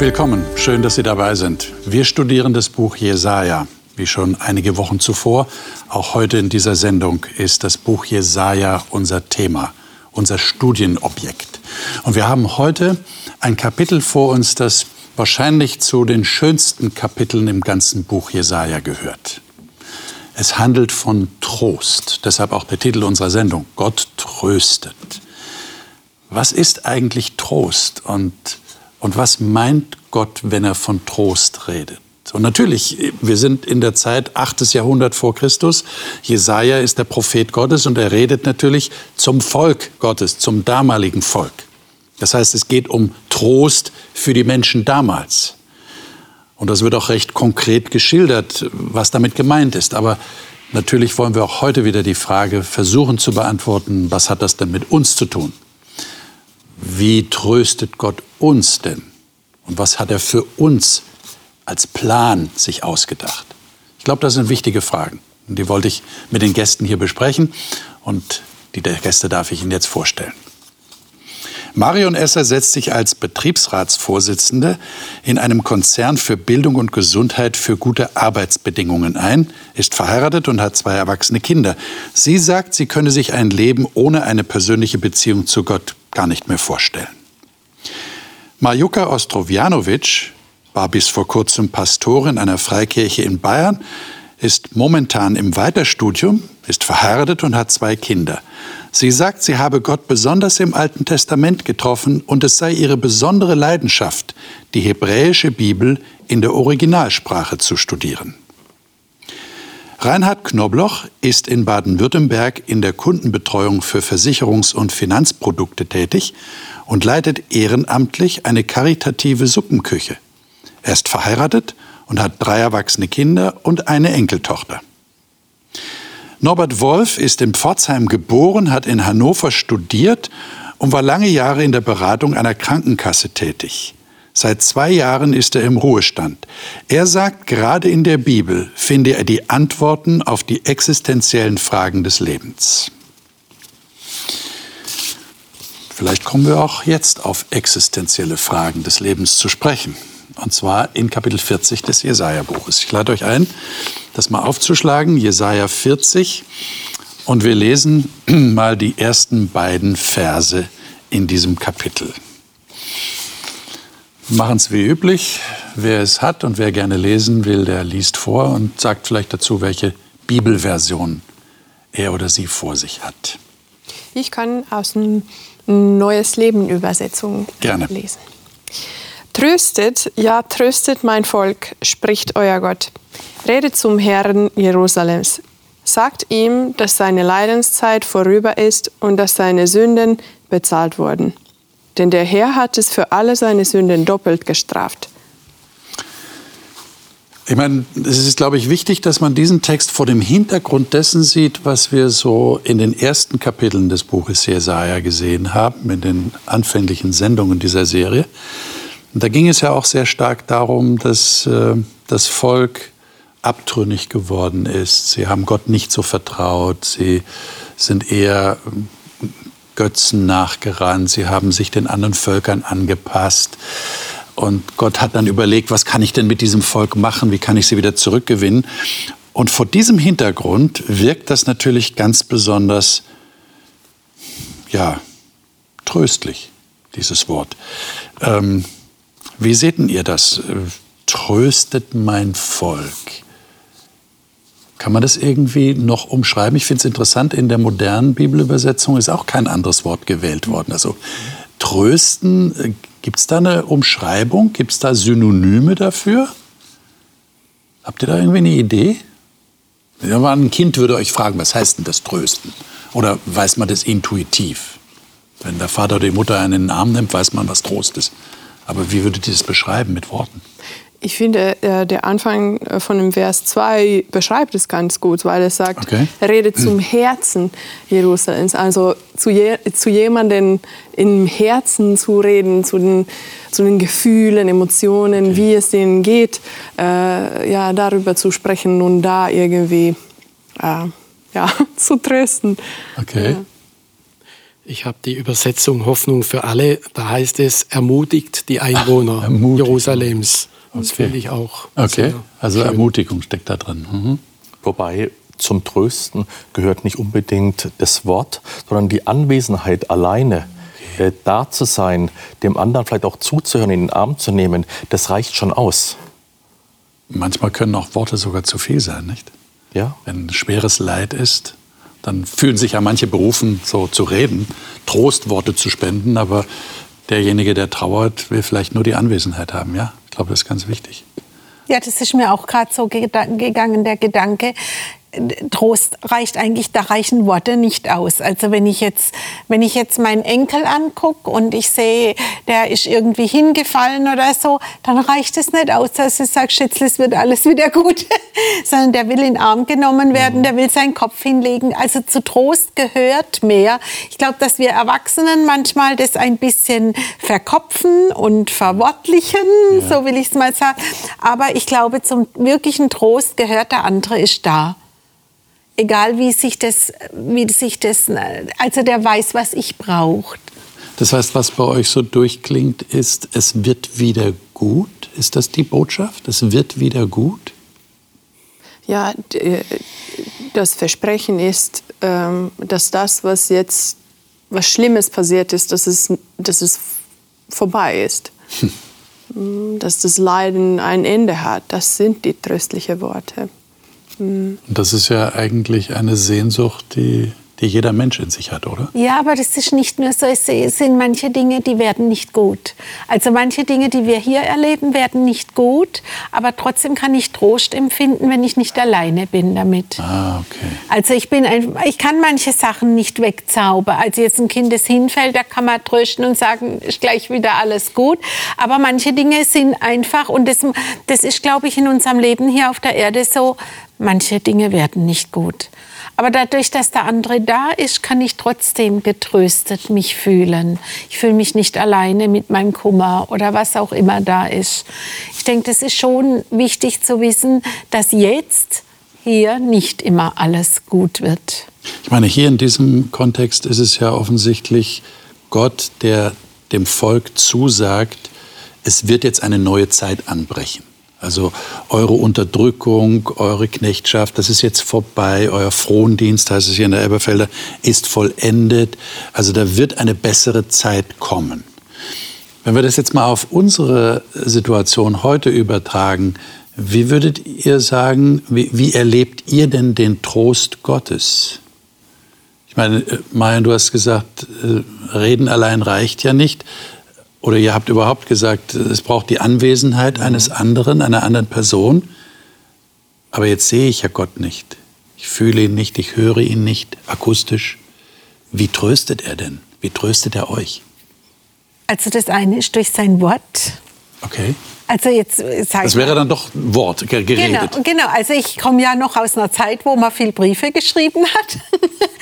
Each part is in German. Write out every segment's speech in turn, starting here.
Willkommen, schön, dass Sie dabei sind. Wir studieren das Buch Jesaja. Wie schon einige Wochen zuvor, auch heute in dieser Sendung ist das Buch Jesaja unser Thema, unser Studienobjekt. Und wir haben heute ein Kapitel vor uns, das wahrscheinlich zu den schönsten Kapiteln im ganzen Buch Jesaja gehört. Es handelt von Trost, deshalb auch der Titel unserer Sendung, Gott tröstet. Was ist eigentlich Trost und und was meint Gott, wenn er von Trost redet? Und natürlich, wir sind in der Zeit 8. Jahrhundert vor Christus. Jesaja ist der Prophet Gottes und er redet natürlich zum Volk Gottes, zum damaligen Volk. Das heißt, es geht um Trost für die Menschen damals. Und das wird auch recht konkret geschildert, was damit gemeint ist. Aber natürlich wollen wir auch heute wieder die Frage versuchen zu beantworten, was hat das denn mit uns zu tun? Wie tröstet Gott uns denn? Und was hat er für uns als Plan sich ausgedacht? Ich glaube, das sind wichtige Fragen. Und die wollte ich mit den Gästen hier besprechen. Und die Gäste darf ich Ihnen jetzt vorstellen. Marion Esser setzt sich als Betriebsratsvorsitzende in einem Konzern für Bildung und Gesundheit für gute Arbeitsbedingungen ein, ist verheiratet und hat zwei erwachsene Kinder. Sie sagt, sie könne sich ein Leben ohne eine persönliche Beziehung zu Gott gar nicht mehr vorstellen. Marjuka Ostrovjanovic war bis vor kurzem Pastorin einer Freikirche in Bayern, ist momentan im Weiterstudium, ist verheiratet und hat zwei Kinder. Sie sagt, sie habe Gott besonders im Alten Testament getroffen und es sei ihre besondere Leidenschaft, die hebräische Bibel in der Originalsprache zu studieren. Reinhard Knobloch ist in Baden-Württemberg in der Kundenbetreuung für Versicherungs- und Finanzprodukte tätig und leitet ehrenamtlich eine karitative Suppenküche. Er ist verheiratet und hat drei erwachsene Kinder und eine Enkeltochter. Norbert Wolf ist in Pforzheim geboren, hat in Hannover studiert und war lange Jahre in der Beratung einer Krankenkasse tätig. Seit zwei Jahren ist er im Ruhestand. Er sagt, gerade in der Bibel finde er die Antworten auf die existenziellen Fragen des Lebens. Vielleicht kommen wir auch jetzt auf existenzielle Fragen des Lebens zu sprechen. Und zwar in Kapitel 40 des Jesaja-Buches. Ich lade euch ein, das mal aufzuschlagen. Jesaja 40. Und wir lesen mal die ersten beiden Verse in diesem Kapitel machen es wie üblich. Wer es hat und wer gerne lesen will, der liest vor und sagt vielleicht dazu, welche Bibelversion er oder sie vor sich hat. Ich kann aus dem Neues Leben Übersetzung gerne. lesen. Tröstet, ja tröstet mein Volk, spricht euer Gott. Redet zum Herrn Jerusalems. Sagt ihm, dass seine Leidenszeit vorüber ist und dass seine Sünden bezahlt wurden denn der Herr hat es für alle seine Sünden doppelt gestraft. Ich meine, es ist, glaube ich, wichtig, dass man diesen Text vor dem Hintergrund dessen sieht, was wir so in den ersten Kapiteln des Buches Jesaja gesehen haben, in den anfänglichen Sendungen dieser Serie. Und da ging es ja auch sehr stark darum, dass äh, das Volk abtrünnig geworden ist. Sie haben Gott nicht so vertraut. Sie sind eher Götzen nachgerannt, sie haben sich den anderen Völkern angepasst. Und Gott hat dann überlegt, was kann ich denn mit diesem Volk machen, wie kann ich sie wieder zurückgewinnen. Und vor diesem Hintergrund wirkt das natürlich ganz besonders, ja, tröstlich, dieses Wort. Ähm, wie seht ihr das? Tröstet mein Volk. Kann man das irgendwie noch umschreiben? Ich finde es interessant, in der modernen Bibelübersetzung ist auch kein anderes Wort gewählt worden. Also trösten, äh, gibt es da eine Umschreibung? Gibt es da Synonyme dafür? Habt ihr da irgendwie eine Idee? ein Kind würde euch fragen, was heißt denn das Trösten? Oder weiß man das intuitiv? Wenn der Vater oder die Mutter einen in den Arm nimmt, weiß man, was Trost ist. Aber wie würdet ihr das beschreiben mit Worten? Ich finde, äh, der Anfang äh, von dem Vers 2 beschreibt es ganz gut, weil er sagt, okay. er redet zum Herzen Jerusalems. Also zu, je, zu jemandem im Herzen zu reden, zu den, zu den Gefühlen, Emotionen, okay. wie es denen geht, äh, ja, darüber zu sprechen und da irgendwie äh, ja, zu trösten. Okay. Ich habe die Übersetzung Hoffnung für alle. Da heißt es, ermutigt die Einwohner Ach, Jerusalems. Das okay. finde ich auch. Okay, also schön. Ermutigung steckt da drin. Mhm. Wobei zum Trösten gehört nicht unbedingt das Wort, sondern die Anwesenheit alleine. Äh, da zu sein, dem anderen vielleicht auch zuzuhören, in den Arm zu nehmen, das reicht schon aus. Manchmal können auch Worte sogar zu viel sein, nicht? Ja. Wenn schweres Leid ist, dann fühlen sich ja manche berufen, so zu reden, Trostworte zu spenden, aber derjenige, der trauert, will vielleicht nur die Anwesenheit haben. Ja, ich glaube, das ist ganz wichtig. Ja, das ist mir auch gerade so gegangen, der Gedanke, Trost reicht eigentlich, da reichen Worte nicht aus. Also wenn ich jetzt, wenn ich jetzt meinen Enkel angucke und ich sehe, der ist irgendwie hingefallen oder so, dann reicht es nicht aus, dass ich sage, Schätzle, es wird alles wieder gut, sondern der will in den Arm genommen werden, der will seinen Kopf hinlegen. Also zu Trost gehört mehr. Ich glaube, dass wir Erwachsenen manchmal das ein bisschen verkopfen und verwortlichen, ja. so will ich es mal sagen. Aber ich glaube, zum wirklichen Trost gehört, der andere ist da egal wie sich das, wie sich das, also der weiß, was ich brauche. Das heißt, was bei euch so durchklingt, ist, es wird wieder gut. Ist das die Botschaft? Es wird wieder gut? Ja, äh, das Versprechen ist, ähm, dass das, was jetzt, was Schlimmes passiert ist, dass es, dass es vorbei ist. Hm. Dass das Leiden ein Ende hat. Das sind die tröstlichen Worte. Und das ist ja eigentlich eine Sehnsucht, die, die jeder Mensch in sich hat, oder? Ja, aber das ist nicht nur so. Es sind manche Dinge, die werden nicht gut. Also manche Dinge, die wir hier erleben, werden nicht gut. Aber trotzdem kann ich Trost empfinden, wenn ich nicht alleine bin damit. Ah, okay. Also ich bin ein, ich kann manche Sachen nicht wegzaubern. Also jetzt ein Kind, das hinfällt, da kann man trösten und sagen, ist gleich wieder alles gut. Aber manche Dinge sind einfach und das, das ist, glaube ich, in unserem Leben hier auf der Erde so manche Dinge werden nicht gut. Aber dadurch, dass der andere da ist, kann ich trotzdem getröstet mich fühlen. Ich fühle mich nicht alleine mit meinem Kummer oder was auch immer da ist. Ich denke, das ist schon wichtig zu wissen, dass jetzt hier nicht immer alles gut wird. Ich meine, hier in diesem Kontext ist es ja offensichtlich Gott, der dem Volk zusagt, es wird jetzt eine neue Zeit anbrechen. Also eure Unterdrückung, eure Knechtschaft, das ist jetzt vorbei. Euer Frondienst, heißt es hier in der Elberfelder, ist vollendet. Also da wird eine bessere Zeit kommen. Wenn wir das jetzt mal auf unsere Situation heute übertragen, wie würdet ihr sagen, wie, wie erlebt ihr denn den Trost Gottes? Ich meine, äh, Marian, du hast gesagt, äh, reden allein reicht ja nicht oder ihr habt überhaupt gesagt, es braucht die Anwesenheit mhm. eines anderen, einer anderen Person. Aber jetzt sehe ich ja Gott nicht. Ich fühle ihn nicht, ich höre ihn nicht akustisch. Wie tröstet er denn? Wie tröstet er euch? Also das eine ist durch sein Wort. Okay. Also jetzt äh, sag Das wäre dann doch Wort geredet. Genau, genau. Also ich komme ja noch aus einer Zeit, wo man viel Briefe geschrieben hat.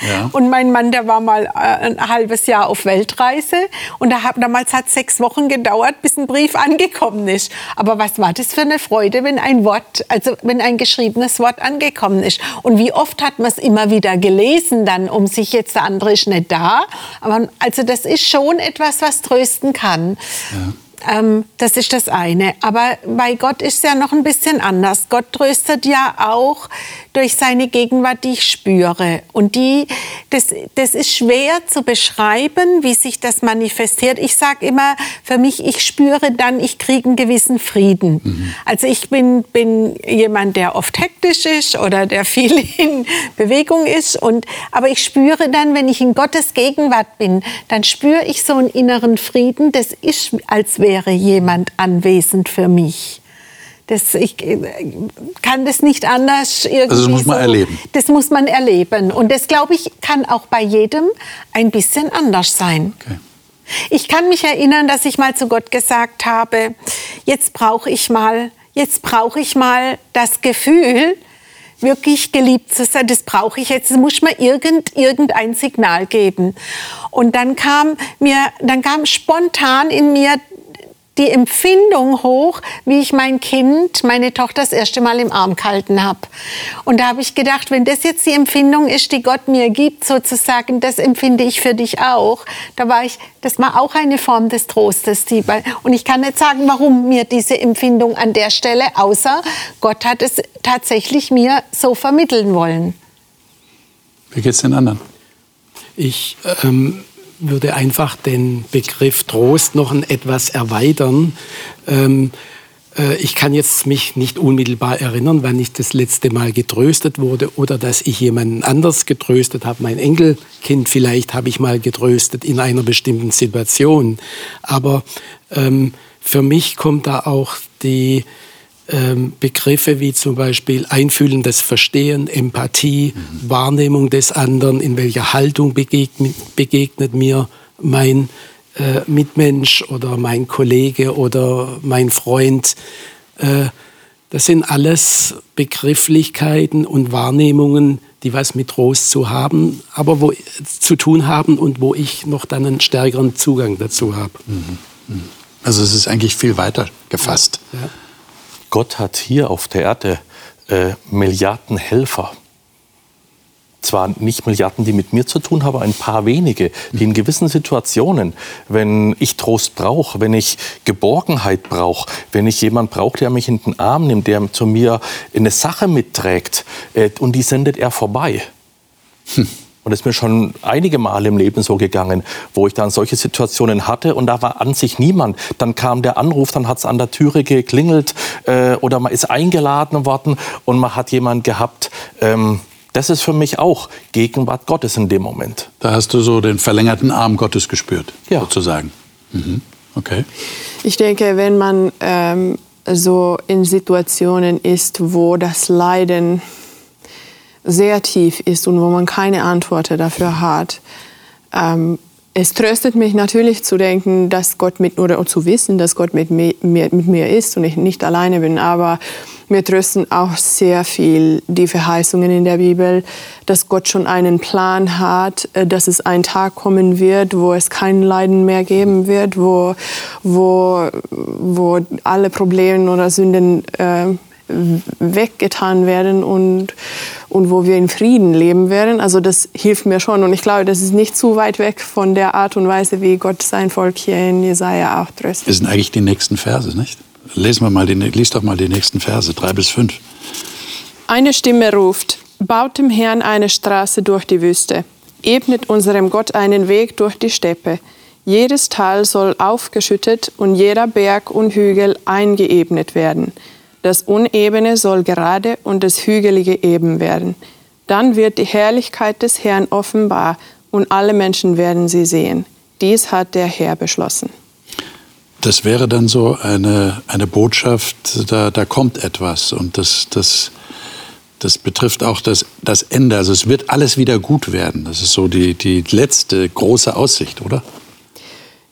Ja. Und mein Mann, der war mal äh, ein halbes Jahr auf Weltreise und da hat, damals hat sechs Wochen gedauert, bis ein Brief angekommen ist. Aber was war das für eine Freude, wenn ein Wort, also wenn ein geschriebenes Wort angekommen ist? Und wie oft hat man es immer wieder gelesen, dann um sich jetzt der andere ist nicht da. Aber also das ist schon etwas, was trösten kann. Ja. Ähm, das ist das eine. Aber bei Gott ist es ja noch ein bisschen anders. Gott tröstet ja auch durch seine Gegenwart, die ich spüre. Und die, das, das ist schwer zu beschreiben, wie sich das manifestiert. Ich sage immer, für mich, ich spüre dann, ich kriege einen gewissen Frieden. Mhm. Also ich bin, bin jemand, der oft hektisch ist oder der viel in Bewegung ist. Und, aber ich spüre dann, wenn ich in Gottes Gegenwart bin, dann spüre ich so einen inneren Frieden. Das ist, als wäre wäre jemand anwesend für mich. Das, ich äh, kann das nicht anders irgendwie. Also das muss man so, erleben. Das muss man erleben. Und das, glaube ich, kann auch bei jedem ein bisschen anders sein. Okay. Ich kann mich erinnern, dass ich mal zu Gott gesagt habe, jetzt brauche ich mal, jetzt brauche ich mal das Gefühl, wirklich geliebt zu sein, das brauche ich jetzt, es muss mir irgend, irgendein Signal geben. Und dann kam mir, dann kam spontan in mir die Empfindung hoch, wie ich mein Kind, meine Tochter das erste Mal im Arm gehalten habe. Und da habe ich gedacht, wenn das jetzt die Empfindung ist, die Gott mir gibt, sozusagen, das empfinde ich für dich auch. Da war ich, das war auch eine Form des Trostes. Die, und ich kann nicht sagen, warum mir diese Empfindung an der Stelle, außer Gott hat es tatsächlich mir so vermitteln wollen. Wie geht es den anderen? Ich ähm, würde einfach den Begriff Trost noch ein etwas erweitern. Ähm, äh, ich kann jetzt mich nicht unmittelbar erinnern, wann ich das letzte Mal getröstet wurde oder dass ich jemanden anders getröstet habe. Mein Enkelkind vielleicht habe ich mal getröstet in einer bestimmten Situation. Aber ähm, für mich kommt da auch die Begriffe wie zum Beispiel einfühlendes Verstehen, Empathie, mhm. Wahrnehmung des anderen, in welcher Haltung begegnet, begegnet mir mein äh, Mitmensch oder mein Kollege oder mein Freund. Äh, das sind alles Begrifflichkeiten und Wahrnehmungen, die was mit Trost zu haben, aber wo zu tun haben und wo ich noch dann einen stärkeren Zugang dazu habe. Mhm. mhm. Also es ist eigentlich viel weiter gefasst. Ja. Ja. Gott hat hier auf der Erde äh, Milliarden Helfer. Zwar nicht Milliarden, die mit mir zu tun haben, aber ein paar wenige, die in gewissen Situationen, wenn ich Trost brauche, wenn ich Geborgenheit brauche, wenn ich jemanden brauche, der mich in den Arm nimmt, der zu mir eine Sache mitträgt, äh, und die sendet er vorbei. Hm. Und es ist mir schon einige Male im Leben so gegangen, wo ich dann solche Situationen hatte und da war an sich niemand. Dann kam der Anruf, dann hat es an der Türe geklingelt äh, oder man ist eingeladen worden und man hat jemanden gehabt. Ähm, das ist für mich auch Gegenwart Gottes in dem Moment. Da hast du so den verlängerten Arm Gottes gespürt, ja. sozusagen. Mhm. Okay. Ich denke, wenn man ähm, so in Situationen ist, wo das Leiden sehr tief ist und wo man keine Antwort dafür hat. Ähm, es tröstet mich natürlich zu denken, dass Gott mit oder zu wissen, dass Gott mit mir, mit mir ist und ich nicht alleine bin. Aber mir trösten auch sehr viel die Verheißungen in der Bibel, dass Gott schon einen Plan hat, äh, dass es ein Tag kommen wird, wo es kein Leiden mehr geben wird, wo, wo, wo alle Probleme oder Sünden äh, weggetan werden und, und wo wir in Frieden leben werden. Also das hilft mir schon und ich glaube, das ist nicht zu weit weg von der Art und Weise, wie Gott sein Volk hier in Jesaja auch tröstet. Das sind eigentlich die nächsten Verse, nicht? Lesen wir mal die, lies doch mal die nächsten Verse, drei bis fünf. Eine Stimme ruft, baut dem Herrn eine Straße durch die Wüste, ebnet unserem Gott einen Weg durch die Steppe. Jedes Tal soll aufgeschüttet und jeder Berg und Hügel eingeebnet werden. Das Unebene soll gerade und das Hügelige eben werden. Dann wird die Herrlichkeit des Herrn offenbar und alle Menschen werden sie sehen. Dies hat der Herr beschlossen. Das wäre dann so eine, eine Botschaft, da, da kommt etwas und das, das, das betrifft auch das, das Ende. Also es wird alles wieder gut werden. Das ist so die, die letzte große Aussicht, oder?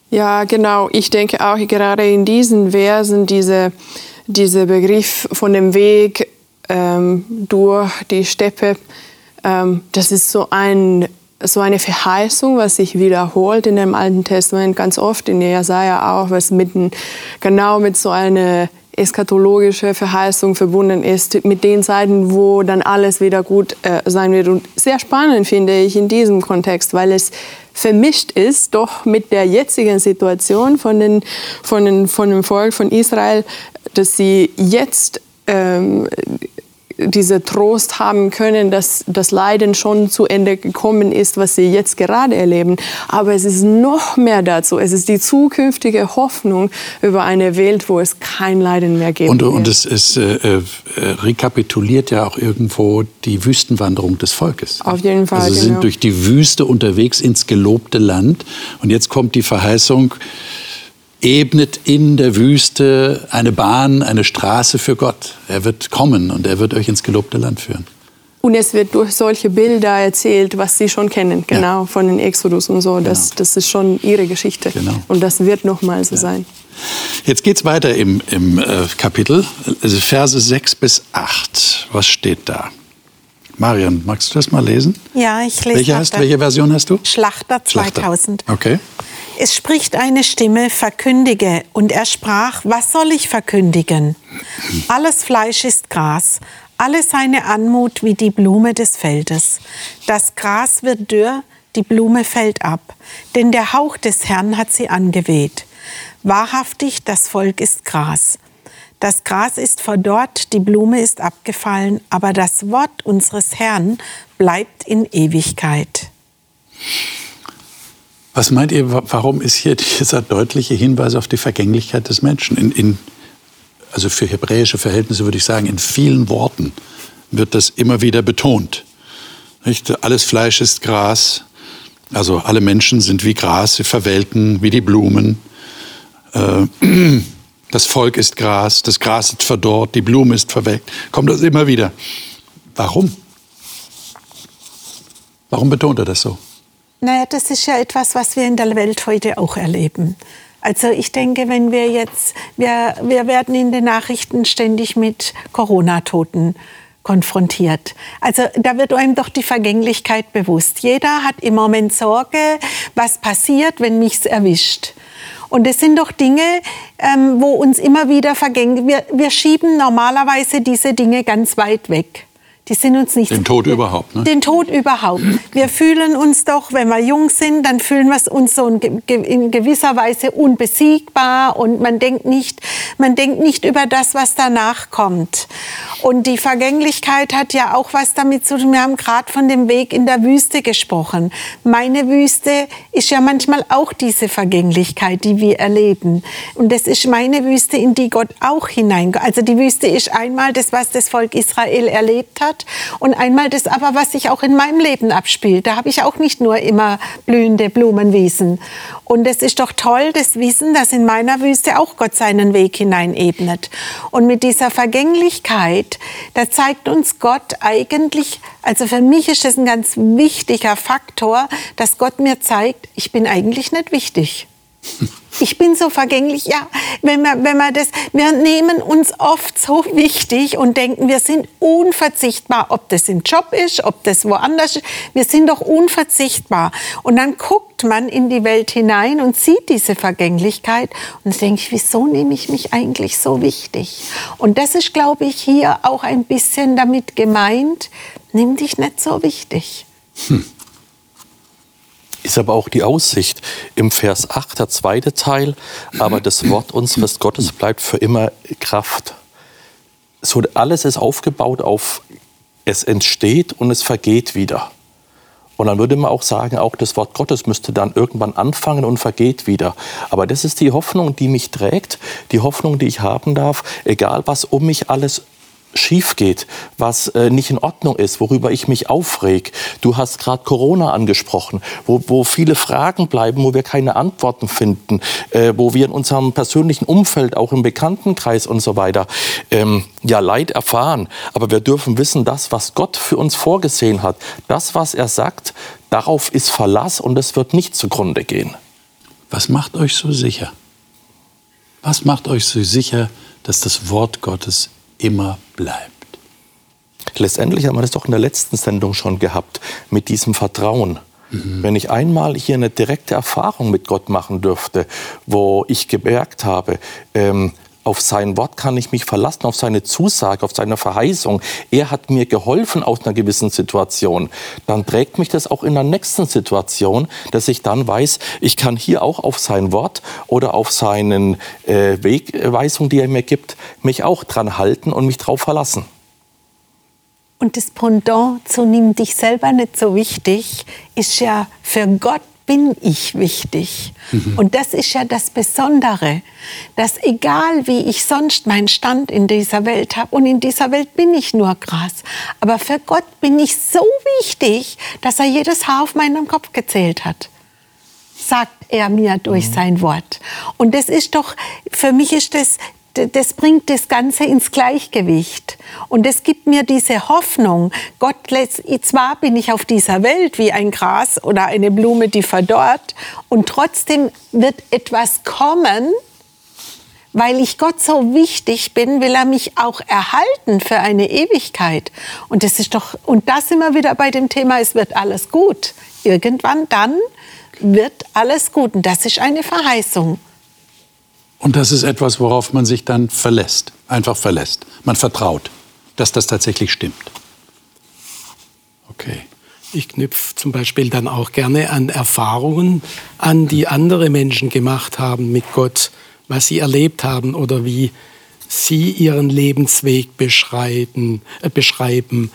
Ja, genau. Ich denke auch gerade in diesen Versen, diese, dieser Begriff von dem Weg ähm, durch die Steppe, ähm, das ist so, ein, so eine Verheißung, was sich wiederholt in dem Alten Testament ganz oft, in Jesaja auch, was mitten genau mit so einer eschatologische Verheißung verbunden ist mit den Zeiten, wo dann alles wieder gut äh, sein wird. Und sehr spannend finde ich in diesem Kontext, weil es vermischt ist, doch mit der jetzigen Situation von, den, von, den, von dem Volk von Israel, dass sie jetzt ähm, diese Trost haben können, dass das Leiden schon zu Ende gekommen ist, was sie jetzt gerade erleben. Aber es ist noch mehr dazu. Es ist die zukünftige Hoffnung über eine Welt, wo es kein Leiden mehr geben und, wird. Und es, es äh, äh, rekapituliert ja auch irgendwo die Wüstenwanderung des Volkes. Auf jeden Fall. Also sie genau. sind durch die Wüste unterwegs ins gelobte Land. Und jetzt kommt die Verheißung, ebnet in der Wüste eine Bahn, eine Straße für Gott. Er wird kommen und er wird euch ins gelobte Land führen. Und es wird durch solche Bilder erzählt, was Sie schon kennen, genau, ja. von den Exodus und so. Das, genau. das ist schon Ihre Geschichte. Genau. Und das wird nochmal so ja. sein. Jetzt geht es weiter im, im äh, Kapitel, also Verse 6 bis 8. Was steht da? Marion, magst du das mal lesen? Ja, ich lese welche, hast, welche Version hast du? Schlachter 2000. Schlachter. Okay. Es spricht eine Stimme, verkündige. Und er sprach, was soll ich verkündigen? Alles Fleisch ist Gras, alle seine Anmut wie die Blume des Feldes. Das Gras wird dürr, die Blume fällt ab, denn der Hauch des Herrn hat sie angeweht. Wahrhaftig, das Volk ist Gras. Das Gras ist verdorrt, die Blume ist abgefallen, aber das Wort unseres Herrn bleibt in Ewigkeit. Was meint ihr, warum ist hier dieser deutliche Hinweis auf die Vergänglichkeit des Menschen? In, in, also für hebräische Verhältnisse würde ich sagen, in vielen Worten wird das immer wieder betont. Nicht? Alles Fleisch ist Gras, also alle Menschen sind wie Gras, sie verwelken wie die Blumen. Äh, das Volk ist Gras, das Gras ist verdorrt, die Blume ist verwelkt. Kommt das immer wieder. Warum? Warum betont er das so? Naja, das ist ja etwas, was wir in der Welt heute auch erleben. Also ich denke, wenn wir jetzt, wir, wir werden in den Nachrichten ständig mit Corona-Toten konfrontiert. Also da wird einem doch die Vergänglichkeit bewusst. Jeder hat im Moment Sorge, was passiert, wenn mich's erwischt. Und es sind doch Dinge, ähm, wo uns immer wieder vergängt. Wir, wir schieben normalerweise diese Dinge ganz weit weg. Die sind uns nicht. Den Tod überhaupt, ne? Den Tod überhaupt. Wir fühlen uns doch, wenn wir jung sind, dann fühlen wir uns so in gewisser Weise unbesiegbar und man denkt nicht, man denkt nicht über das, was danach kommt. Und die Vergänglichkeit hat ja auch was damit zu tun. Wir haben gerade von dem Weg in der Wüste gesprochen. Meine Wüste ist ja manchmal auch diese Vergänglichkeit, die wir erleben. Und das ist meine Wüste, in die Gott auch hinein. Also die Wüste ist einmal das, was das Volk Israel erlebt hat hat. Und einmal das aber, was sich auch in meinem Leben abspielt. Da habe ich auch nicht nur immer blühende Blumenwiesen. Und es ist doch toll, das Wissen, dass in meiner Wüste auch Gott seinen Weg hineinebnet. Und mit dieser Vergänglichkeit, da zeigt uns Gott eigentlich, also für mich ist das ein ganz wichtiger Faktor, dass Gott mir zeigt, ich bin eigentlich nicht wichtig. Ich bin so vergänglich. Ja, wenn wir, wenn wir das, wir nehmen uns oft so wichtig und denken, wir sind unverzichtbar, ob das im Job ist, ob das woanders ist. Wir sind doch unverzichtbar. Und dann guckt man in die Welt hinein und sieht diese Vergänglichkeit und denke ich, wieso nehme ich mich eigentlich so wichtig? Und das ist, glaube ich, hier auch ein bisschen damit gemeint, nimm dich nicht so wichtig. Hm ist aber auch die Aussicht im Vers 8, der zweite Teil, aber das Wort unseres Gottes bleibt für immer Kraft. So alles ist aufgebaut auf es entsteht und es vergeht wieder. Und dann würde man auch sagen, auch das Wort Gottes müsste dann irgendwann anfangen und vergeht wieder. Aber das ist die Hoffnung, die mich trägt, die Hoffnung, die ich haben darf, egal was um mich alles schief geht, was äh, nicht in Ordnung ist, worüber ich mich aufreg. Du hast gerade Corona angesprochen, wo, wo viele Fragen bleiben, wo wir keine Antworten finden, äh, wo wir in unserem persönlichen Umfeld, auch im Bekanntenkreis und so weiter, ähm, ja Leid erfahren. Aber wir dürfen wissen, das, was Gott für uns vorgesehen hat, das, was er sagt, darauf ist Verlass und es wird nicht zugrunde gehen. Was macht euch so sicher? Was macht euch so sicher, dass das Wort Gottes immer bleibt. Letztendlich haben wir das doch in der letzten Sendung schon gehabt, mit diesem Vertrauen. Mhm. Wenn ich einmal hier eine direkte Erfahrung mit Gott machen dürfte, wo ich gemerkt habe, ähm, auf sein Wort kann ich mich verlassen, auf seine Zusage, auf seine Verheißung. Er hat mir geholfen aus einer gewissen Situation. Dann trägt mich das auch in der nächsten Situation, dass ich dann weiß, ich kann hier auch auf sein Wort oder auf seine äh, Wegweisung, die er mir gibt, mich auch dran halten und mich drauf verlassen. Und das Pendant zu nimm dich selber nicht so wichtig, ist ja für Gott bin ich wichtig. Mhm. Und das ist ja das Besondere, dass egal wie ich sonst meinen Stand in dieser Welt habe, und in dieser Welt bin ich nur Gras, aber für Gott bin ich so wichtig, dass er jedes Haar auf meinem Kopf gezählt hat sagt er mir durch mhm. sein Wort. Und das ist doch, für mich ist das das bringt das Ganze ins Gleichgewicht. Und es gibt mir diese Hoffnung, Gott zwar bin ich auf dieser Welt wie ein Gras oder eine Blume, die verdorrt, und trotzdem wird etwas kommen, weil ich Gott so wichtig bin, will er mich auch erhalten für eine Ewigkeit. Und das ist doch, und das immer wieder bei dem Thema, es wird alles gut. Irgendwann dann wird alles gut. Und das ist eine Verheißung. Und das ist etwas, worauf man sich dann verlässt, einfach verlässt. Man vertraut, dass das tatsächlich stimmt. Okay. Ich knüpfe zum Beispiel dann auch gerne an Erfahrungen an, die andere Menschen gemacht haben mit Gott, was sie erlebt haben oder wie sie ihren Lebensweg beschreiben. Äh, beschreiben.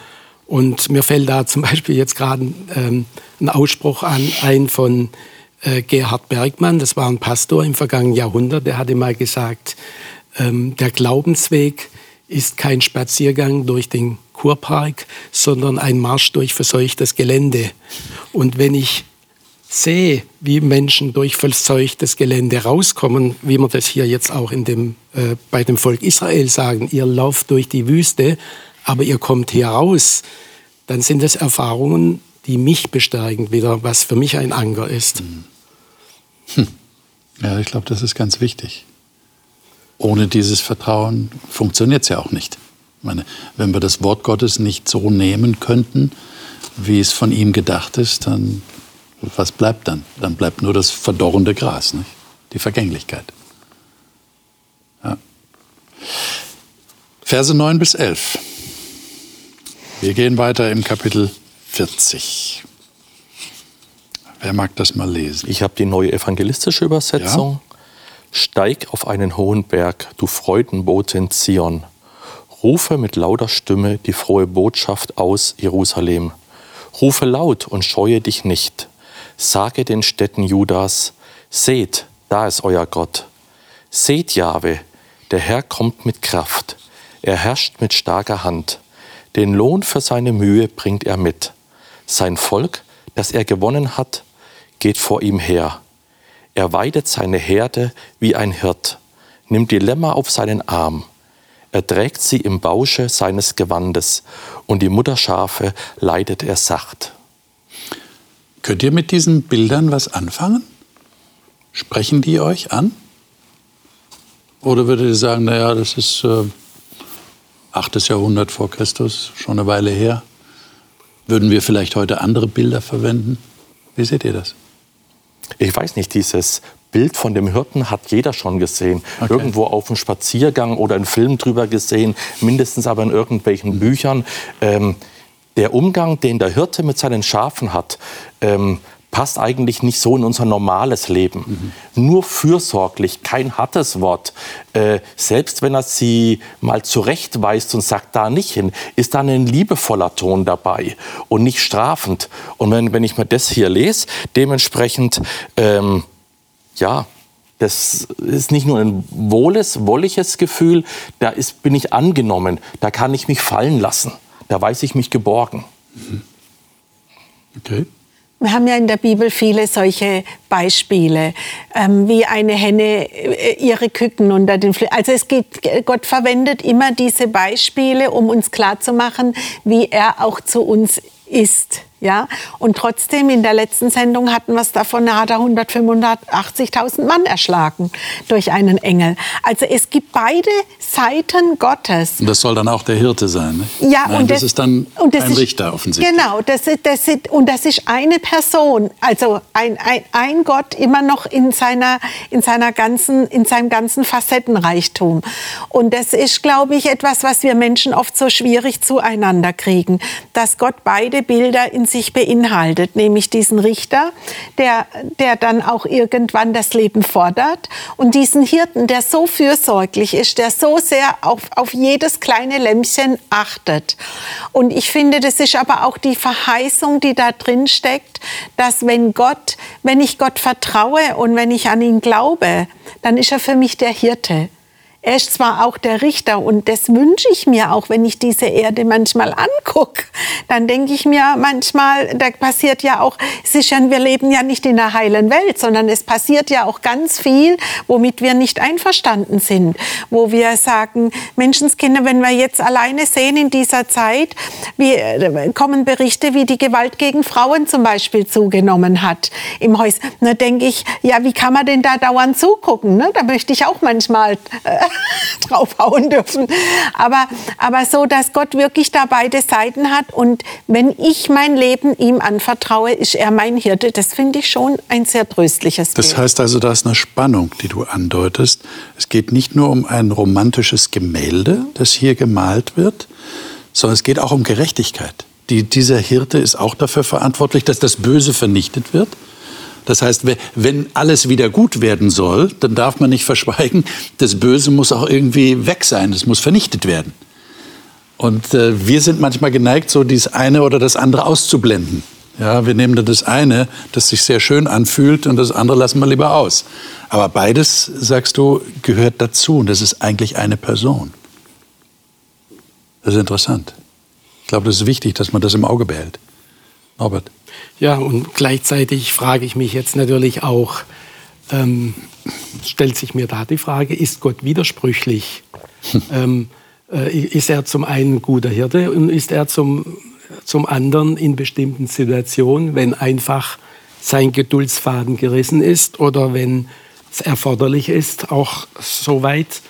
Und mir fällt da zum Beispiel jetzt gerade ähm, ein Ausspruch an, ein von äh, Gerhard Bergmann, das war ein Pastor im vergangenen Jahrhundert, der hatte mal gesagt, ähm, der Glaubensweg ist kein Spaziergang durch den Kurpark, sondern ein Marsch durch verseuchtes Gelände. Und wenn ich sehe, wie Menschen durch verseuchtes Gelände rauskommen, wie wir das hier jetzt auch in dem, äh, bei dem Volk Israel sagen, ihr lauft durch die Wüste, aber ihr kommt hier raus, dann sind das Erfahrungen, die mich bestärken wieder, was für mich ein Anker ist. Hm. Ja, ich glaube, das ist ganz wichtig. Ohne dieses Vertrauen funktioniert es ja auch nicht. Ich meine, wenn wir das Wort Gottes nicht so nehmen könnten, wie es von ihm gedacht ist, dann was bleibt dann? Dann bleibt nur das verdorrende Gras, nicht? die Vergänglichkeit. Ja. Verse 9 bis 11. Wir gehen weiter im Kapitel 40. Wer mag das mal lesen? Ich habe die neue evangelistische Übersetzung. Ja. Steig auf einen hohen Berg, du Freudenbotin Zion. Rufe mit lauter Stimme die frohe Botschaft aus Jerusalem. Rufe laut und scheue dich nicht. Sage den Städten Judas, seht, da ist euer Gott. Seht Jahwe, der Herr kommt mit Kraft. Er herrscht mit starker Hand. Den Lohn für seine Mühe bringt er mit. Sein Volk, das er gewonnen hat, geht vor ihm her. Er weidet seine Herde wie ein Hirt, nimmt die Lämmer auf seinen Arm. Er trägt sie im Bausche seines Gewandes und die Mutterschafe leitet er sacht. Könnt ihr mit diesen Bildern was anfangen? Sprechen die euch an? Oder würdet ihr sagen, naja, das ist äh, 8. Jahrhundert vor Christus, schon eine Weile her? Würden wir vielleicht heute andere Bilder verwenden? Wie seht ihr das? Ich weiß nicht, dieses Bild von dem Hirten hat jeder schon gesehen. Okay. Irgendwo auf einem Spaziergang oder einen Film drüber gesehen, mindestens aber in irgendwelchen Büchern. Ähm, der Umgang, den der Hirte mit seinen Schafen hat, ähm, passt eigentlich nicht so in unser normales Leben. Mhm. Nur fürsorglich, kein hartes Wort. Äh, selbst wenn er sie mal zurechtweist und sagt, da nicht hin, ist da ein liebevoller Ton dabei und nicht strafend. Und wenn, wenn ich mir das hier lese, dementsprechend, ähm, ja, das ist nicht nur ein wohles, wolliges Gefühl, da ist, bin ich angenommen, da kann ich mich fallen lassen, da weiß ich mich geborgen. Mhm. Okay. Wir haben ja in der Bibel viele solche Beispiele, ähm, wie eine Henne äh, ihre Küken unter den Fl Also es geht, Gott verwendet immer diese Beispiele, um uns klarzumachen, wie er auch zu uns ist. Ja? Und trotzdem, in der letzten Sendung hatten wir es davon, da hat er 185.000 Mann erschlagen durch einen Engel. Also es gibt beide Seiten Gottes. Und das soll dann auch der Hirte sein. Ne? Ja, Nein, und das, das, ist dann das ein ist, Richter offensichtlich. Genau, das ist, das ist, und das ist eine Person, also ein, ein, ein Gott immer noch in, seiner, in, seiner ganzen, in seinem ganzen Facettenreichtum. Und das ist, glaube ich, etwas, was wir Menschen oft so schwierig zueinander kriegen, dass Gott beide Bilder in sich beinhaltet, nämlich diesen Richter, der, der dann auch irgendwann das Leben fordert und diesen Hirten, der so fürsorglich ist, der so sehr auf, auf jedes kleine Lämmchen achtet. Und ich finde, das ist aber auch die Verheißung, die da drin steckt, dass wenn Gott, wenn ich Gott vertraue und wenn ich an ihn glaube, dann ist er für mich der Hirte. Er ist zwar auch der Richter und das wünsche ich mir auch, wenn ich diese Erde manchmal angucke. Dann denke ich mir manchmal, da passiert ja auch, ja, wir leben ja nicht in einer heilen Welt, sondern es passiert ja auch ganz viel, womit wir nicht einverstanden sind. Wo wir sagen, Menschenskinder, wenn wir jetzt alleine sehen in dieser Zeit, wie, äh, kommen Berichte, wie die Gewalt gegen Frauen zum Beispiel zugenommen hat im Haus. Da denke ich, ja, wie kann man denn da dauernd zugucken? Ne? Da möchte ich auch manchmal äh, draufhauen dürfen. Aber, aber so, dass Gott wirklich da beide Seiten hat. Und wenn ich mein Leben ihm anvertraue, ist er mein Hirte. Das finde ich schon ein sehr tröstliches Bild. Das heißt also, da ist eine Spannung, die du andeutest. Es geht nicht nur um ein romantisches Gemälde, das hier gemalt wird, sondern es geht auch um Gerechtigkeit. Die, dieser Hirte ist auch dafür verantwortlich, dass das Böse vernichtet wird. Das heißt, wenn alles wieder gut werden soll, dann darf man nicht verschweigen, das Böse muss auch irgendwie weg sein, es muss vernichtet werden. Und äh, wir sind manchmal geneigt, so dieses eine oder das andere auszublenden. Ja, wir nehmen dann das eine, das sich sehr schön anfühlt, und das andere lassen wir lieber aus. Aber beides, sagst du, gehört dazu. Und das ist eigentlich eine Person. Das ist interessant. Ich glaube, das ist wichtig, dass man das im Auge behält. Norbert. Ja, und gleichzeitig frage ich mich jetzt natürlich auch, ähm, stellt sich mir da die Frage, ist Gott widersprüchlich? ähm, äh, ist er zum einen guter Hirte und ist er zum, zum anderen in bestimmten Situationen, wenn einfach sein Geduldsfaden gerissen ist oder wenn es erforderlich ist, auch so weit,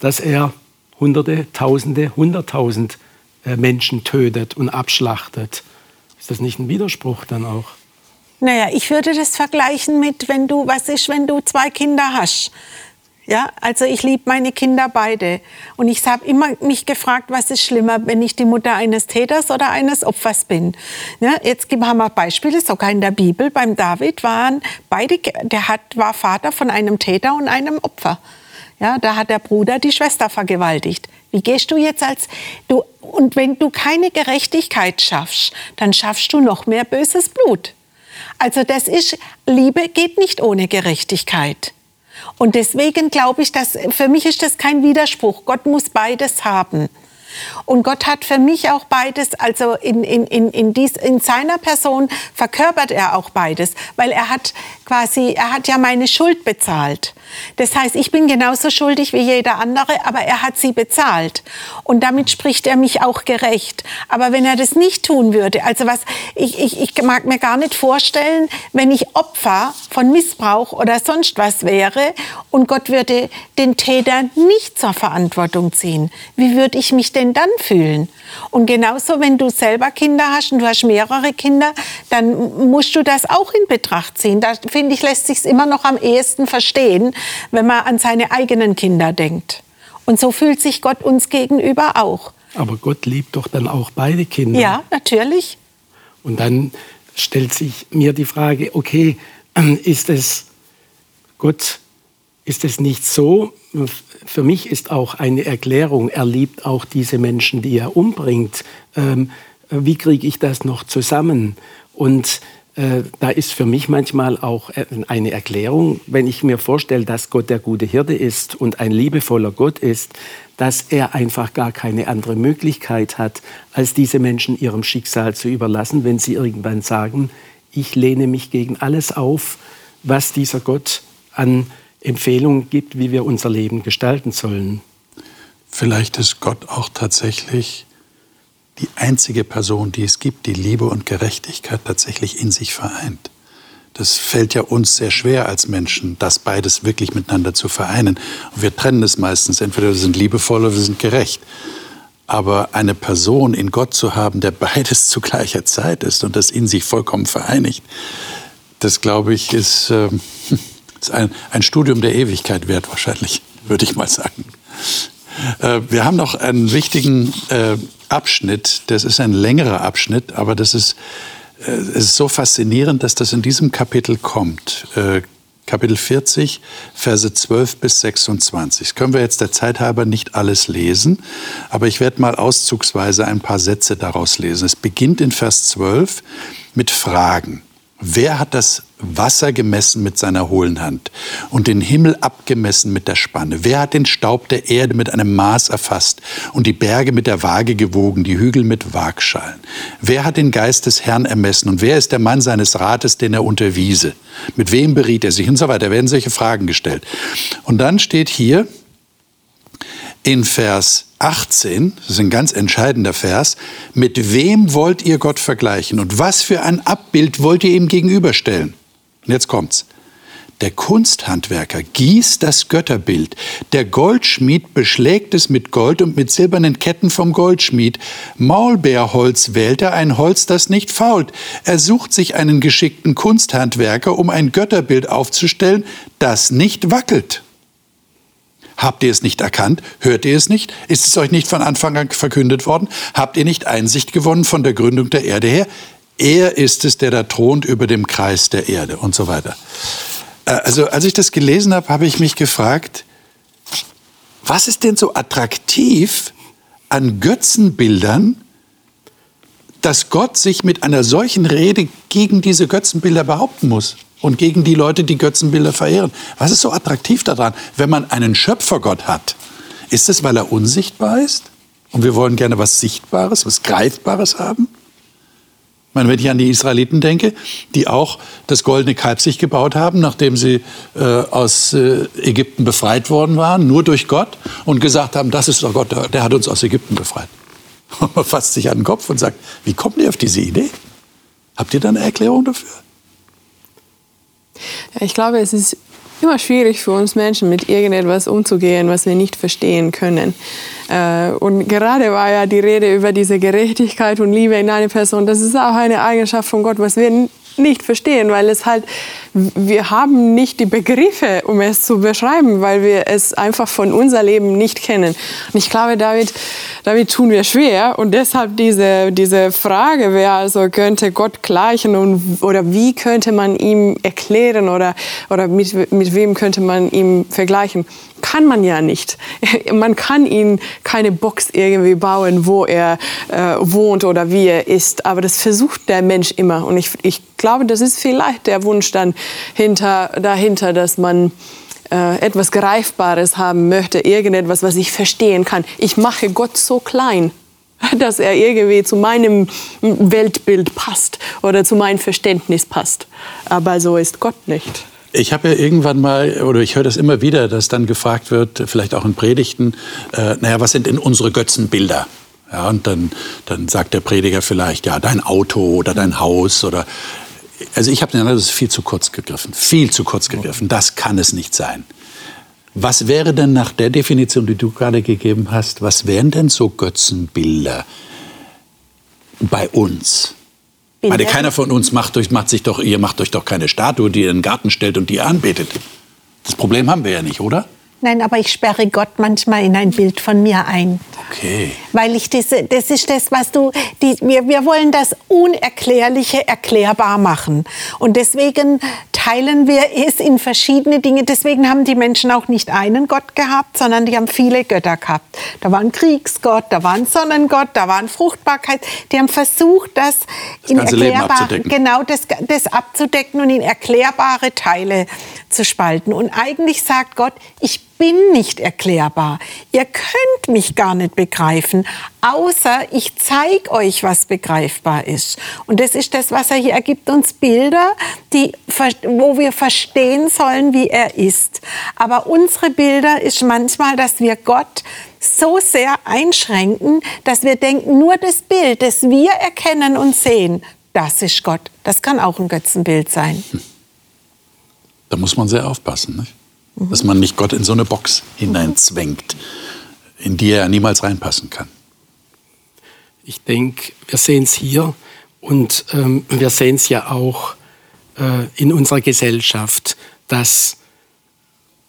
dass er Hunderte, Tausende, Hunderttausend äh, Menschen tötet und abschlachtet. Ist das nicht ein Widerspruch dann auch? Naja, ich würde das vergleichen mit, wenn du, was ist, wenn du zwei Kinder hast. Ja, also ich liebe meine Kinder beide. Und ich habe immer mich gefragt, was ist schlimmer, wenn ich die Mutter eines Täters oder eines Opfers bin. Ja, jetzt haben wir Beispiele, sogar in der Bibel. Beim David waren beide, der hat, war Vater von einem Täter und einem Opfer. Ja, da hat der Bruder die Schwester vergewaltigt. Wie gehst du jetzt als du und wenn du keine Gerechtigkeit schaffst, dann schaffst du noch mehr böses Blut. Also das ist Liebe geht nicht ohne Gerechtigkeit. Und deswegen glaube ich, dass für mich ist das kein Widerspruch. Gott muss beides haben. Und Gott hat für mich auch beides, also in, in, in, in, dies, in seiner Person verkörpert er auch beides, weil er hat quasi, er hat ja meine Schuld bezahlt. Das heißt, ich bin genauso schuldig wie jeder andere, aber er hat sie bezahlt. Und damit spricht er mich auch gerecht. Aber wenn er das nicht tun würde, also was, ich, ich, ich mag mir gar nicht vorstellen, wenn ich Opfer von Missbrauch oder sonst was wäre und Gott würde den Täter nicht zur Verantwortung ziehen. Wie würde ich mich denn dann fühlen? Und genauso, wenn du selber Kinder hast und du hast mehrere Kinder, dann musst du das auch in Betracht ziehen. Da finde ich, lässt sich immer noch am ehesten verstehen, wenn man an seine eigenen Kinder denkt. Und so fühlt sich Gott uns gegenüber auch. Aber Gott liebt doch dann auch beide Kinder. Ja, natürlich. Und dann stellt sich mir die Frage, okay, ist es Gott, ist es nicht so? Für mich ist auch eine Erklärung, er liebt auch diese Menschen, die er umbringt. Ähm, wie kriege ich das noch zusammen? Und äh, da ist für mich manchmal auch äh, eine Erklärung, wenn ich mir vorstelle, dass Gott der gute Hirte ist und ein liebevoller Gott ist, dass er einfach gar keine andere Möglichkeit hat, als diese Menschen ihrem Schicksal zu überlassen, wenn sie irgendwann sagen, ich lehne mich gegen alles auf, was dieser Gott an Empfehlungen gibt, wie wir unser Leben gestalten sollen. Vielleicht ist Gott auch tatsächlich die einzige Person, die es gibt, die Liebe und Gerechtigkeit tatsächlich in sich vereint. Das fällt ja uns sehr schwer als Menschen, das beides wirklich miteinander zu vereinen. Und wir trennen es meistens. Entweder wir sind liebevoll oder wir sind gerecht. Aber eine Person in Gott zu haben, der beides zu gleicher Zeit ist und das in sich vollkommen vereinigt, das glaube ich, ist, äh, ist ein, ein Studium der Ewigkeit wert wahrscheinlich, würde ich mal sagen. Äh, wir haben noch einen wichtigen äh, Abschnitt, das ist ein längerer Abschnitt, aber das ist, äh, es ist so faszinierend, dass das in diesem Kapitel kommt. Äh, Kapitel 40, Verse 12 bis 26. Das können wir jetzt der Zeit halber nicht alles lesen, aber ich werde mal auszugsweise ein paar Sätze daraus lesen. Es beginnt in Vers 12 mit Fragen. Wer hat das Wasser gemessen mit seiner hohlen Hand und den Himmel abgemessen mit der Spanne? Wer hat den Staub der Erde mit einem Maß erfasst und die Berge mit der Waage gewogen, die Hügel mit Waagschalen? Wer hat den Geist des Herrn ermessen und wer ist der Mann seines Rates, den er unterwiese? Mit wem beriet er sich und so weiter? Da werden solche Fragen gestellt. Und dann steht hier in Vers 18, das ist ein ganz entscheidender Vers, mit wem wollt ihr Gott vergleichen und was für ein Abbild wollt ihr ihm gegenüberstellen? Und jetzt kommt's. der Kunsthandwerker gießt das Götterbild, der Goldschmied beschlägt es mit Gold und mit silbernen Ketten vom Goldschmied. Maulbeerholz wählt er, ein Holz, das nicht fault. Er sucht sich einen geschickten Kunsthandwerker, um ein Götterbild aufzustellen, das nicht wackelt. Habt ihr es nicht erkannt? Hört ihr es nicht? Ist es euch nicht von Anfang an verkündet worden? Habt ihr nicht Einsicht gewonnen von der Gründung der Erde her? Er ist es, der da thront über dem Kreis der Erde und so weiter. Äh, also als ich das gelesen habe, habe ich mich gefragt, was ist denn so attraktiv an Götzenbildern, dass Gott sich mit einer solchen Rede gegen diese Götzenbilder behaupten muss und gegen die Leute, die Götzenbilder verehren. Was ist so attraktiv daran, wenn man einen Schöpfergott hat? Ist es, weil er unsichtbar ist? Und wir wollen gerne was Sichtbares, was Greifbares haben? Ich meine, wenn ich an die Israeliten denke, die auch das goldene Kalb sich gebaut haben, nachdem sie äh, aus äh, Ägypten befreit worden waren, nur durch Gott und gesagt haben, das ist doch Gott, der hat uns aus Ägypten befreit. Und man fasst sich an den Kopf und sagt, wie kommt ihr auf diese Idee? Habt ihr da eine Erklärung dafür? Ja, ich glaube, es ist immer schwierig für uns Menschen, mit irgendetwas umzugehen, was wir nicht verstehen können. Äh, und gerade war ja die Rede über diese Gerechtigkeit und Liebe in einer Person. Das ist auch eine Eigenschaft von Gott, was wir nicht verstehen, weil es halt, wir haben nicht die Begriffe, um es zu beschreiben, weil wir es einfach von unser Leben nicht kennen. Und ich glaube, damit, damit tun wir schwer und deshalb diese, diese Frage, wer also könnte Gott gleichen und, oder wie könnte man ihm erklären oder, oder mit, mit wem könnte man ihm vergleichen kann man ja nicht. Man kann ihn keine Box irgendwie bauen, wo er äh, wohnt oder wie er ist. Aber das versucht der Mensch immer. Und ich, ich glaube, das ist vielleicht der Wunsch dann hinter, dahinter, dass man äh, etwas Greifbares haben möchte, irgendetwas, was ich verstehen kann. Ich mache Gott so klein, dass er irgendwie zu meinem Weltbild passt oder zu meinem Verständnis passt. Aber so ist Gott nicht. Ich habe ja irgendwann mal, oder ich höre das immer wieder, dass dann gefragt wird, vielleicht auch in Predigten, äh, naja, was sind denn unsere Götzenbilder? Ja, und dann, dann sagt der Prediger vielleicht, ja, dein Auto oder dein Haus oder. Also ich habe den Eindruck, das ist viel zu kurz gegriffen. Viel zu kurz gegriffen. Das kann es nicht sein. Was wäre denn nach der Definition, die du gerade gegeben hast, was wären denn so Götzenbilder bei uns? Meine, keiner von uns macht, euch, macht sich doch, ihr macht euch doch keine Statue, die ihr in den Garten stellt und die ihr anbetet. Das Problem haben wir ja nicht, oder? Nein, aber ich sperre Gott manchmal in ein Bild von mir ein. Okay. Weil ich diese, das ist das, was du, die, wir, wir wollen das Unerklärliche erklärbar machen. Und deswegen teilen wir es in verschiedene Dinge. Deswegen haben die Menschen auch nicht einen Gott gehabt, sondern die haben viele Götter gehabt. Da war ein Kriegsgott, da war ein Sonnengott, da war ein Fruchtbarkeit. Die haben versucht, das, das in erklärbare, genau das, das abzudecken und in erklärbare Teile zu spalten. Und eigentlich sagt Gott, ich bin nicht erklärbar. Ihr könnt mich gar nicht begreifen, außer ich zeige euch, was begreifbar ist. Und das ist das, was er hier ergibt uns Bilder, die, wo wir verstehen sollen, wie er ist. Aber unsere Bilder ist manchmal, dass wir Gott so sehr einschränken, dass wir denken, nur das Bild, das wir erkennen und sehen, das ist Gott. Das kann auch ein Götzenbild sein. Da muss man sehr aufpassen. Nicht? Dass man nicht Gott in so eine Box hineinzwängt, in die er niemals reinpassen kann. Ich denke, wir sehen es hier und ähm, wir sehen es ja auch äh, in unserer Gesellschaft, dass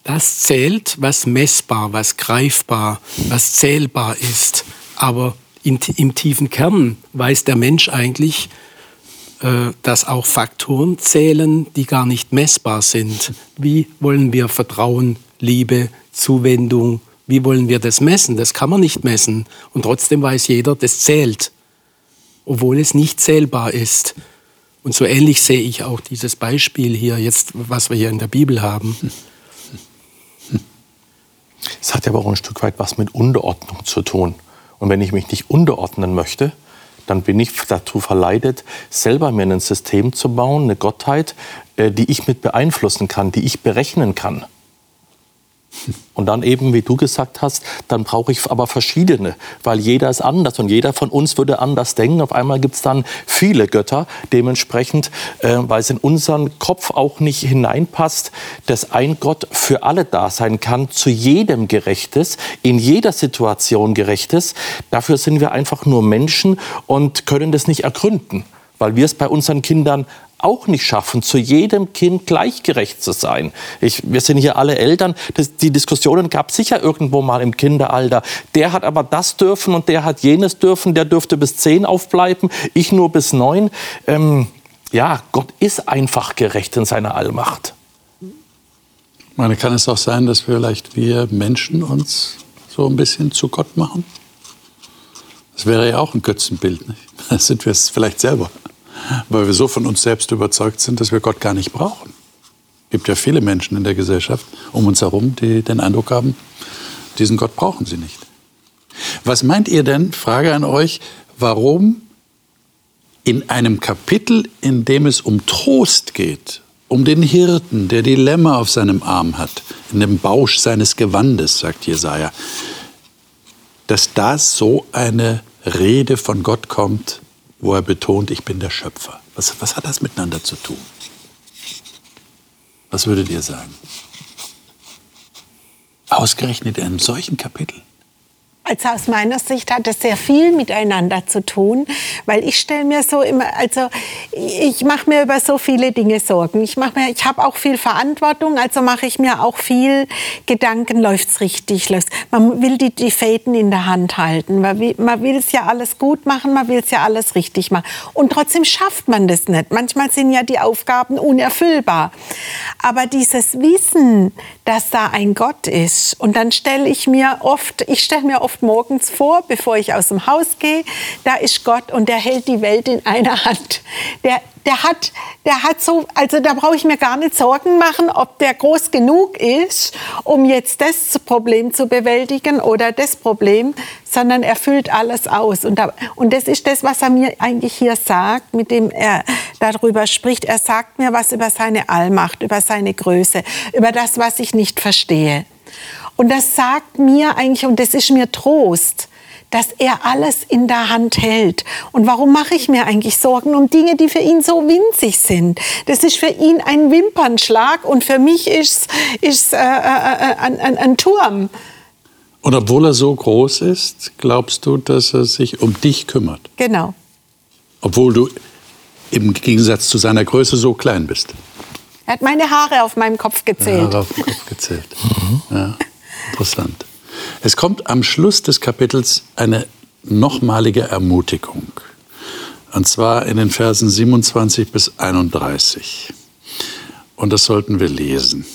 das zählt, was messbar, was greifbar, was zählbar ist. Aber in, im tiefen Kern weiß der Mensch eigentlich, dass auch Faktoren zählen, die gar nicht messbar sind. Wie wollen wir Vertrauen, Liebe, Zuwendung, wie wollen wir das messen? Das kann man nicht messen. Und trotzdem weiß jeder, das zählt, obwohl es nicht zählbar ist. Und so ähnlich sehe ich auch dieses Beispiel hier jetzt, was wir hier in der Bibel haben. Es hat ja aber auch ein Stück weit was mit Unterordnung zu tun. Und wenn ich mich nicht unterordnen möchte, dann bin ich dazu verleitet, selber mir ein System zu bauen, eine Gottheit, äh, die ich mit beeinflussen kann, die ich berechnen kann. Und dann eben, wie du gesagt hast, dann brauche ich aber verschiedene, weil jeder ist anders und jeder von uns würde anders denken. Auf einmal gibt es dann viele Götter, dementsprechend, äh, weil es in unseren Kopf auch nicht hineinpasst, dass ein Gott für alle da sein kann, zu jedem gerechtes, in jeder Situation gerechtes. Dafür sind wir einfach nur Menschen und können das nicht ergründen weil wir es bei unseren Kindern auch nicht schaffen, zu jedem Kind gleichgerecht zu sein. Ich, wir sind hier alle Eltern. Das, die Diskussionen gab es sicher irgendwo mal im Kinderalter. Der hat aber das dürfen und der hat jenes dürfen. Der dürfte bis zehn aufbleiben, ich nur bis neun. Ähm, ja, Gott ist einfach gerecht in seiner Allmacht. Ich meine, kann es auch sein, dass vielleicht wir Menschen uns so ein bisschen zu Gott machen? Das wäre ja auch ein Götzenbild. Nicht? Da sind wir es vielleicht selber weil wir so von uns selbst überzeugt sind, dass wir Gott gar nicht brauchen. Es gibt ja viele Menschen in der Gesellschaft um uns herum, die den Eindruck haben, diesen Gott brauchen sie nicht. Was meint ihr denn, Frage an euch, warum in einem Kapitel, in dem es um Trost geht, um den Hirten, der die Lämmer auf seinem Arm hat, in dem Bausch seines Gewandes, sagt Jesaja, dass da so eine Rede von Gott kommt, wo er betont, ich bin der Schöpfer. Was, was hat das miteinander zu tun? Was würdet ihr sagen? Ausgerechnet in einem solchen Kapitel. Also aus meiner Sicht hat es sehr viel miteinander zu tun, weil ich stelle mir so immer, also ich mache mir über so viele Dinge Sorgen. Ich mache mir, ich habe auch viel Verantwortung, also mache ich mir auch viel Gedanken, läuft's richtig, läuft's. Man will die, die Fäden in der Hand halten, man will es ja alles gut machen, man will es ja alles richtig machen und trotzdem schafft man das nicht. Manchmal sind ja die Aufgaben unerfüllbar, aber dieses Wissen, dass da ein Gott ist und dann stelle ich mir oft, ich stelle mir oft oft morgens vor, bevor ich aus dem Haus gehe. Da ist Gott und der hält die Welt in einer Hand. Der, der hat, der hat so, also da brauche ich mir gar nicht Sorgen machen, ob der groß genug ist, um jetzt das Problem zu bewältigen oder das Problem, sondern er füllt alles aus. Und, da, und das ist das, was er mir eigentlich hier sagt, mit dem er darüber spricht. Er sagt mir was über seine Allmacht, über seine Größe, über das, was ich nicht verstehe. Und das sagt mir eigentlich, und das ist mir Trost, dass er alles in der Hand hält. Und warum mache ich mir eigentlich Sorgen um Dinge, die für ihn so winzig sind? Das ist für ihn ein Wimpernschlag und für mich ist es äh, äh, äh, ein, ein, ein Turm. Und obwohl er so groß ist, glaubst du, dass er sich um dich kümmert? Genau. Obwohl du im Gegensatz zu seiner Größe so klein bist. Er hat meine Haare auf meinem Kopf gezählt. Haare auf dem Kopf gezählt. Mhm. Ja. Interessant. Es kommt am Schluss des Kapitels eine nochmalige Ermutigung. Und zwar in den Versen 27 bis 31. Und das sollten wir lesen.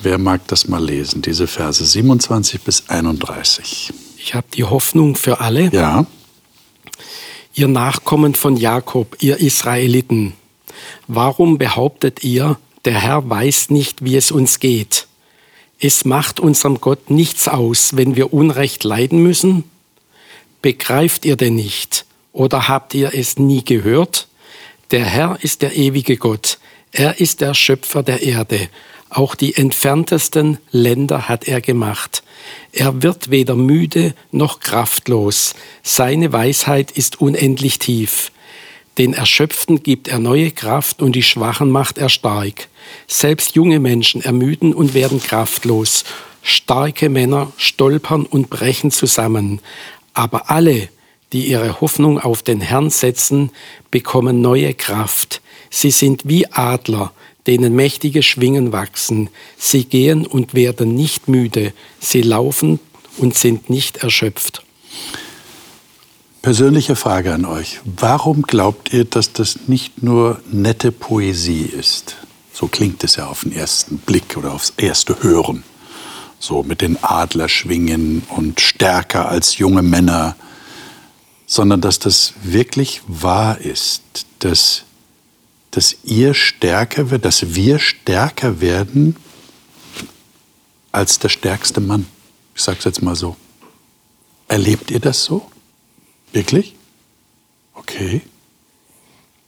Wer mag das mal lesen, diese Verse 27 bis 31? Ich habe die Hoffnung für alle. Ja. Ihr Nachkommen von Jakob, ihr Israeliten, warum behauptet ihr, der Herr weiß nicht, wie es uns geht? Es macht unserem Gott nichts aus, wenn wir Unrecht leiden müssen? Begreift ihr denn nicht? Oder habt ihr es nie gehört? Der Herr ist der ewige Gott. Er ist der Schöpfer der Erde. Auch die entferntesten Länder hat er gemacht. Er wird weder müde noch kraftlos. Seine Weisheit ist unendlich tief. Den Erschöpften gibt er neue Kraft und die Schwachen macht er stark. Selbst junge Menschen ermüden und werden kraftlos. Starke Männer stolpern und brechen zusammen. Aber alle, die ihre Hoffnung auf den Herrn setzen, bekommen neue Kraft. Sie sind wie Adler, denen mächtige Schwingen wachsen. Sie gehen und werden nicht müde. Sie laufen und sind nicht erschöpft. Persönliche Frage an euch. Warum glaubt ihr, dass das nicht nur nette Poesie ist? So klingt es ja auf den ersten Blick oder aufs erste Hören. So mit den Adlerschwingen und stärker als junge Männer. Sondern dass das wirklich wahr ist, dass, dass ihr stärker wird, dass wir stärker werden als der stärkste Mann. Ich sage es jetzt mal so. Erlebt ihr das so? Wirklich? Okay.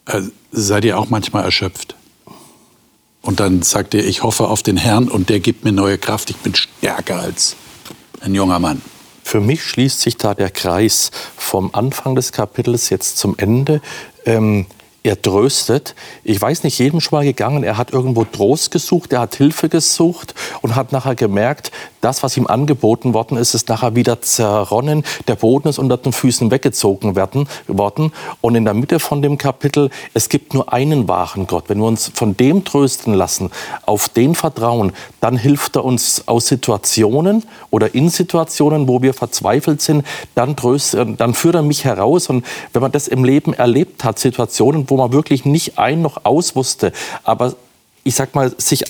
Also seid ihr auch manchmal erschöpft? Und dann sagt er, ich hoffe auf den Herrn und der gibt mir neue Kraft. Ich bin stärker als ein junger Mann. Für mich schließt sich da der Kreis vom Anfang des Kapitels jetzt zum Ende. Ähm, er tröstet. Ich weiß nicht, jedem schon mal gegangen, er hat irgendwo Trost gesucht, er hat Hilfe gesucht und hat nachher gemerkt, das, was ihm angeboten worden ist, ist nachher wieder zerronnen. Der Boden ist unter den Füßen weggezogen werden, worden. Und in der Mitte von dem Kapitel, es gibt nur einen wahren Gott. Wenn wir uns von dem trösten lassen, auf den vertrauen, dann hilft er uns aus Situationen oder in Situationen, wo wir verzweifelt sind, dann, tröst, dann führt er mich heraus. Und wenn man das im Leben erlebt hat, Situationen, wo man wirklich nicht ein noch aus wusste, aber ich sag mal, sich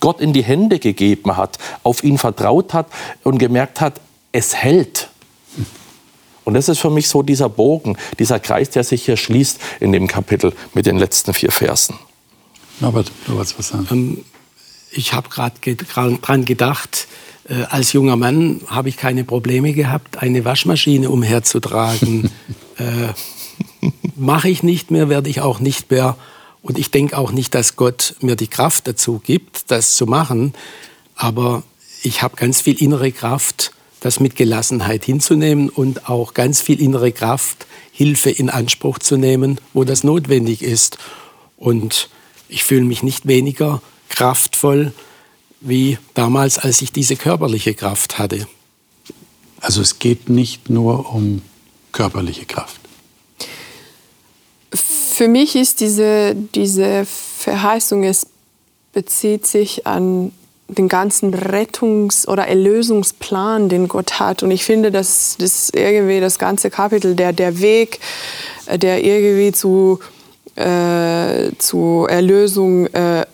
Gott in die Hände gegeben hat, auf ihn vertraut hat und gemerkt hat, es hält. Und das ist für mich so dieser Bogen, dieser Kreis, der sich hier schließt in dem Kapitel mit den letzten vier Versen. Norbert, du wolltest was sagen. Ähm, ich habe gerade dran gedacht, äh, als junger Mann habe ich keine Probleme gehabt, eine Waschmaschine umherzutragen. äh, Mache ich nicht mehr, werde ich auch nicht mehr und ich denke auch nicht, dass Gott mir die Kraft dazu gibt, das zu machen. Aber ich habe ganz viel innere Kraft, das mit Gelassenheit hinzunehmen und auch ganz viel innere Kraft, Hilfe in Anspruch zu nehmen, wo das notwendig ist. Und ich fühle mich nicht weniger kraftvoll wie damals, als ich diese körperliche Kraft hatte. Also es geht nicht nur um körperliche Kraft für mich ist diese, diese Verheißung, es bezieht sich an den ganzen Rettungs- oder Erlösungsplan, den Gott hat. Und ich finde, dass das irgendwie das ganze Kapitel, der, der Weg, äh, der irgendwie zu, äh, zu Erlösung äh,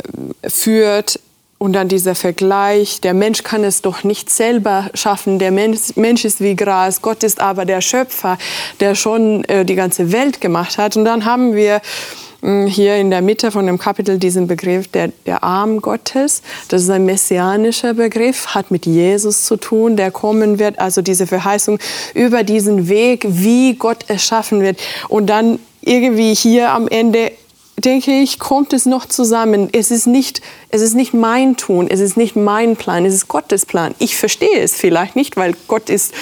führt, und dann dieser Vergleich, der Mensch kann es doch nicht selber schaffen, der Mensch, Mensch ist wie Gras, Gott ist aber der Schöpfer, der schon äh, die ganze Welt gemacht hat. Und dann haben wir mh, hm, hier in der Mitte von dem Kapitel diesen Begriff der, der Arm Gottes. Das ist ein messianischer Begriff, hat mit Jesus zu tun, der kommen wird. Also diese Verheißung über diesen Weg, wie Gott es schaffen wird. Und dann irgendwie hier am Ende denke ich, kommt es noch zusammen. Es ist nicht, es ist nicht mein Tun, es ist nicht mein Plan, es ist Gottes Plan. Ich verstehe es vielleicht nicht, weil Gott ist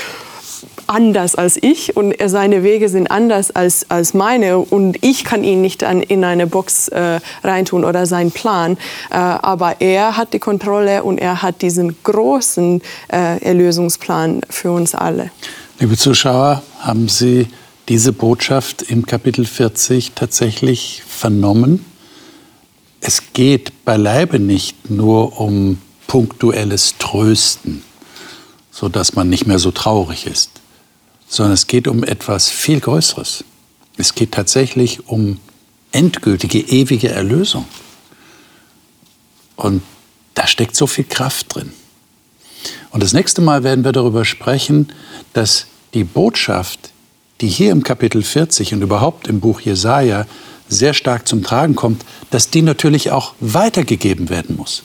anders als ich und seine Wege sind anders als, als meine und ich kann ihn nicht an, in eine Box äh, reintun oder seinen Plan. Äh, aber er hat die Kontrolle und er hat diesen großen äh, Erlösungsplan für uns alle. Liebe Zuschauer, haben Sie diese Botschaft im Kapitel 40 tatsächlich vernommen. Es geht beileibe nicht nur um punktuelles Trösten, sodass man nicht mehr so traurig ist, sondern es geht um etwas viel Größeres. Es geht tatsächlich um endgültige, ewige Erlösung. Und da steckt so viel Kraft drin. Und das nächste Mal werden wir darüber sprechen, dass die Botschaft die hier im Kapitel 40 und überhaupt im Buch Jesaja sehr stark zum Tragen kommt, dass die natürlich auch weitergegeben werden muss.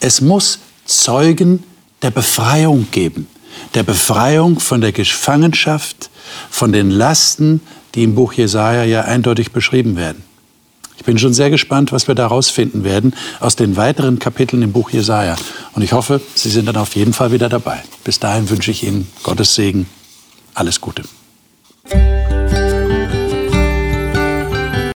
Es muss Zeugen der Befreiung geben, der Befreiung von der Gefangenschaft, von den Lasten, die im Buch Jesaja ja eindeutig beschrieben werden. Ich bin schon sehr gespannt, was wir daraus finden werden aus den weiteren Kapiteln im Buch Jesaja. Und ich hoffe, Sie sind dann auf jeden Fall wieder dabei. Bis dahin wünsche ich Ihnen Gottes Segen. Alles Gute. Thank you.